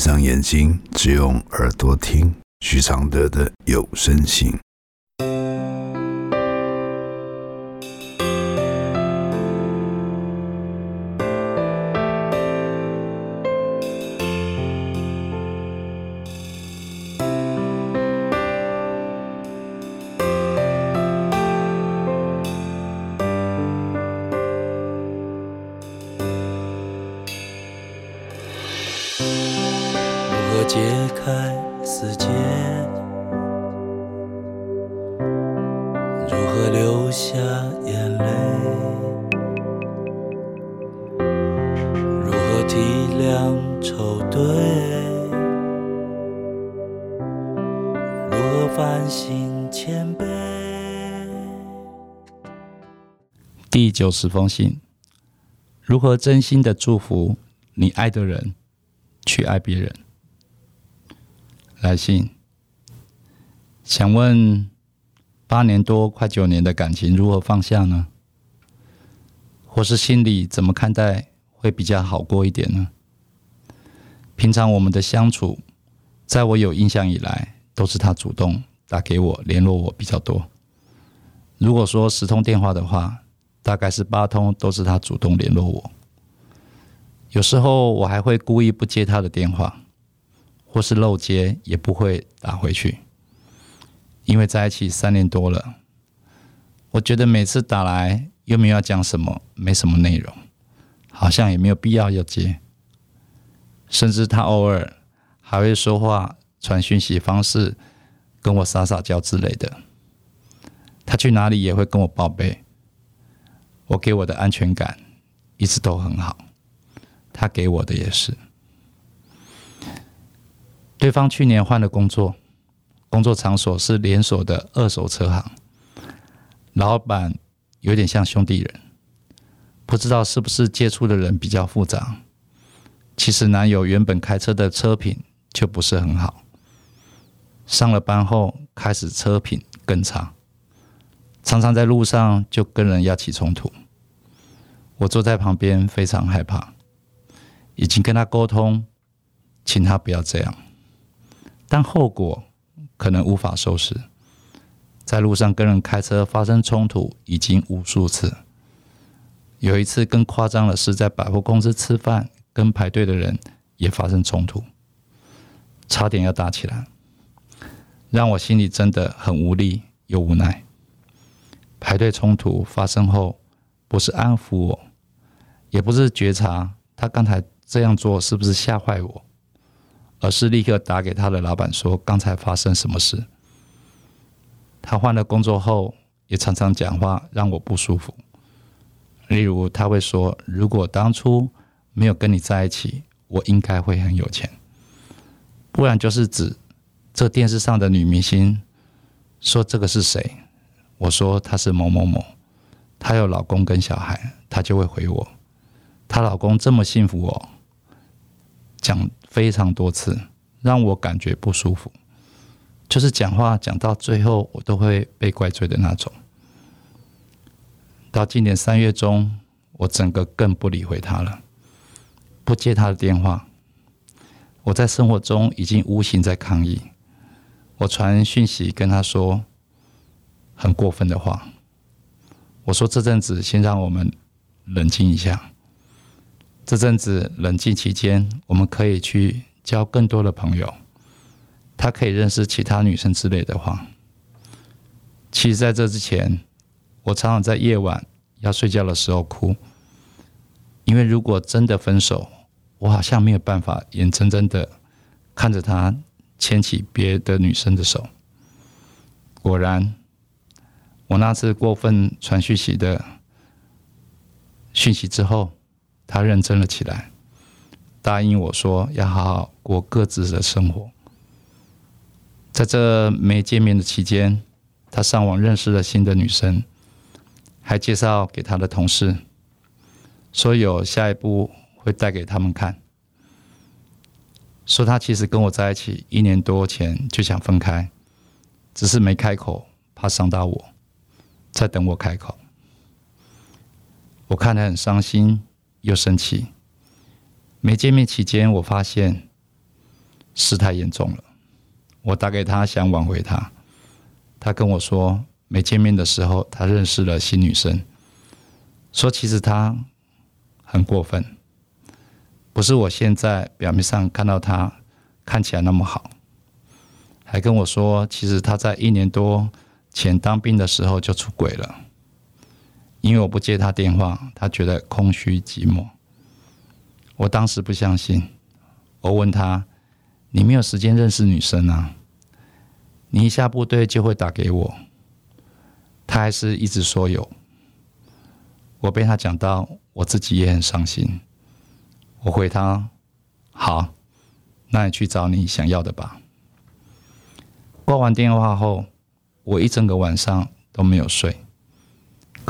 闭上眼睛，只用耳朵听许常德的有声信。解开死结？如何流下眼泪？如何体谅愁对？如何反省谦卑？第九十封信：如何真心的祝福你爱的人去爱别人？来信，想问八年多快九年的感情如何放下呢？或是心里怎么看待会比较好过一点呢？平常我们的相处，在我有印象以来，都是他主动打给我联络我比较多。如果说十通电话的话，大概是八通都是他主动联络我。有时候我还会故意不接他的电话，或是漏接也不会打回去，因为在一起三年多了，我觉得每次打来又没有要讲什么，没什么内容，好像也没有必要要接。甚至他偶尔还会说话、传讯息方式跟我撒撒娇之类的。他去哪里也会跟我报备。我给我的安全感一直都很好，他给我的也是。对方去年换了工作，工作场所是连锁的二手车行，老板有点像兄弟人，不知道是不是接触的人比较复杂。其实男友原本开车的车品就不是很好，上了班后开始车品更差，常常在路上就跟人要起冲突。我坐在旁边非常害怕，已经跟他沟通，请他不要这样，但后果可能无法收拾。在路上跟人开车发生冲突已经无数次，有一次更夸张的是在百货公司吃饭，跟排队的人也发生冲突，差点要打起来，让我心里真的很无力又无奈。排队冲突发生后，不是安抚我。也不是觉察他刚才这样做是不是吓坏我，而是立刻打给他的老板说刚才发生什么事。他换了工作后，也常常讲话让我不舒服。例如他会说：“如果当初没有跟你在一起，我应该会很有钱。”不然就是指这电视上的女明星说这个是谁？我说她是某某某，她有老公跟小孩，她就会回我。她老公这么幸福哦，讲非常多次，让我感觉不舒服。就是讲话讲到最后，我都会被怪罪的那种。到今年三月中，我整个更不理会他了，不接他的电话。我在生活中已经无形在抗议。我传讯息跟他说很过分的话。我说这阵子先让我们冷静一下。这阵子冷静期间，我们可以去交更多的朋友，他可以认识其他女生之类的话。其实，在这之前，我常常在夜晚要睡觉的时候哭，因为如果真的分手，我好像没有办法眼睁睁的看着他牵起别的女生的手。果然，我那次过分传讯息的讯息之后。他认真了起来，答应我说要好好过各自的生活。在这没见面的期间，他上网认识了新的女生，还介绍给他的同事，说有下一步会带给他们看。说他其实跟我在一起一年多前就想分开，只是没开口，怕伤到我，在等我开口。我看得很伤心。又生气。没见面期间，我发现事态严重了。我打给他想挽回他，他跟我说没见面的时候他认识了新女生，说其实他很过分，不是我现在表面上看到他看起来那么好，还跟我说其实他在一年多前当兵的时候就出轨了，因为我不接他电话，他觉得空虚寂寞。我当时不相信，我问他。你没有时间认识女生啊！你一下部队就会打给我，他还是一直说有。我被他讲到，我自己也很伤心。我回他：好，那你去找你想要的吧。挂完电话后，我一整个晚上都没有睡，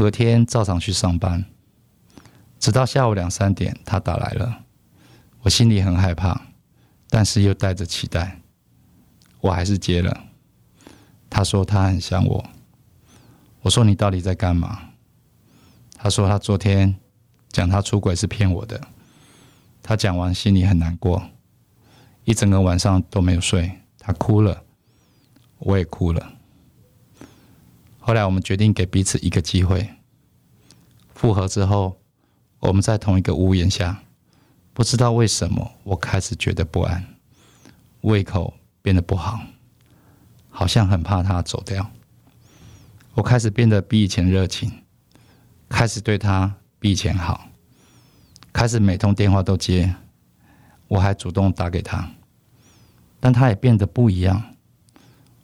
隔天照常去上班，直到下午两三点，他打来了，我心里很害怕。但是又带着期待，我还是接了。他说他很想我。我说你到底在干嘛？他说他昨天讲他出轨是骗我的。他讲完心里很难过，一整个晚上都没有睡。他哭了，我也哭了。后来我们决定给彼此一个机会。复合之后，我们在同一个屋檐下。不知道为什么，我开始觉得不安，胃口变得不好，好像很怕他走掉。我开始变得比以前热情，开始对他比以前好，开始每通电话都接，我还主动打给他，但他也变得不一样。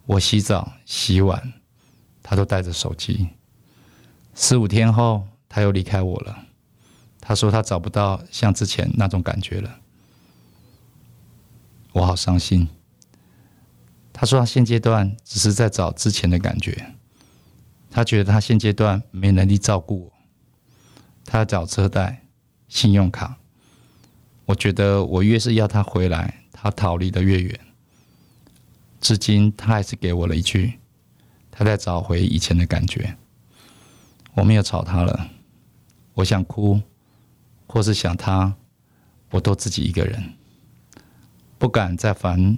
我洗澡、洗碗，他都带着手机。四五天后，他又离开我了。他说他找不到像之前那种感觉了，我好伤心。他说他现阶段只是在找之前的感觉，他觉得他现阶段没能力照顾我，他要找车贷、信用卡。我觉得我越是要他回来，他逃离的越远。至今他还是给我了一句，他在找回以前的感觉。我没有吵他了，我想哭。或是想他，我都自己一个人，不敢再烦，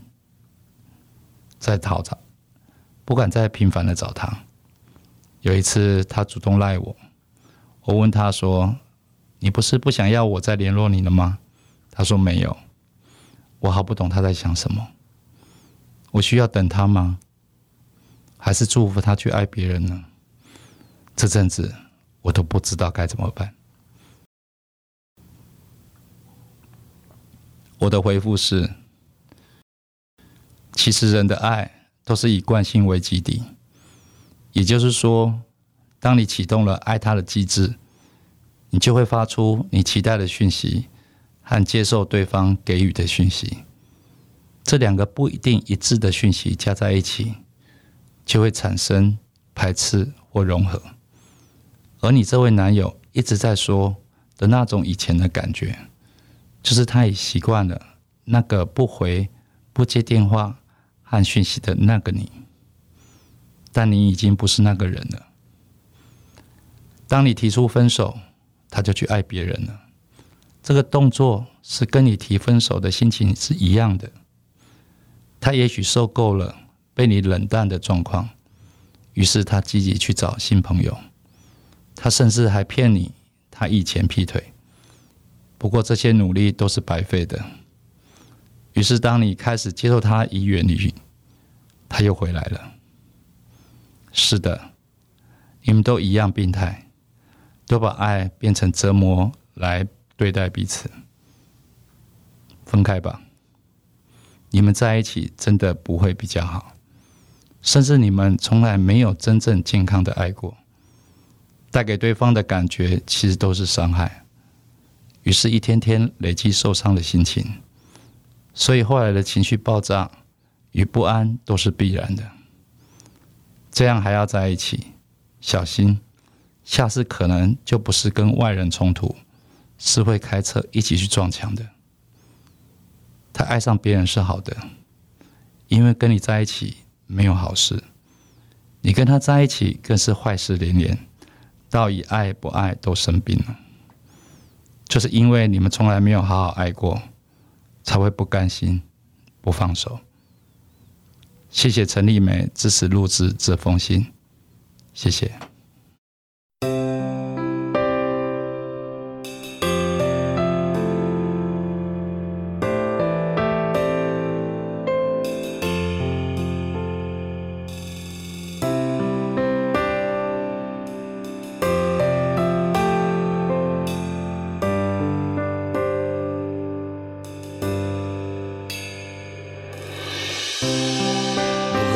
再讨他，不敢再频繁的找他。有一次，他主动赖我，我问他说：“你不是不想要我再联络你了吗？”他说：“没有。”我好不懂他在想什么。我需要等他吗？还是祝福他去爱别人呢？这阵子我都不知道该怎么办。我的回复是：其实人的爱都是以惯性为基底，也就是说，当你启动了爱他的机制，你就会发出你期待的讯息和接受对方给予的讯息，这两个不一定一致的讯息加在一起，就会产生排斥或融合。而你这位男友一直在说的那种以前的感觉。就是他已习惯了那个不回、不接电话和讯息的那个你，但你已经不是那个人了。当你提出分手，他就去爱别人了。这个动作是跟你提分手的心情是一样的。他也许受够了被你冷淡的状况，于是他积极去找新朋友。他甚至还骗你，他以前劈腿。不过这些努力都是白费的。于是，当你开始接受他已远离，他又回来了。是的，你们都一样病态，都把爱变成折磨来对待彼此。分开吧，你们在一起真的不会比较好，甚至你们从来没有真正健康的爱过，带给对方的感觉其实都是伤害。于是，一天天累积受伤的心情，所以后来的情绪爆炸与不安都是必然的。这样还要在一起，小心，下次可能就不是跟外人冲突，是会开车一起去撞墙的。他爱上别人是好的，因为跟你在一起没有好事，你跟他在一起更是坏事连连，到以爱不爱都生病了。就是因为你们从来没有好好爱过，才会不甘心、不放手。谢谢陈丽梅支持录制这封信，谢谢。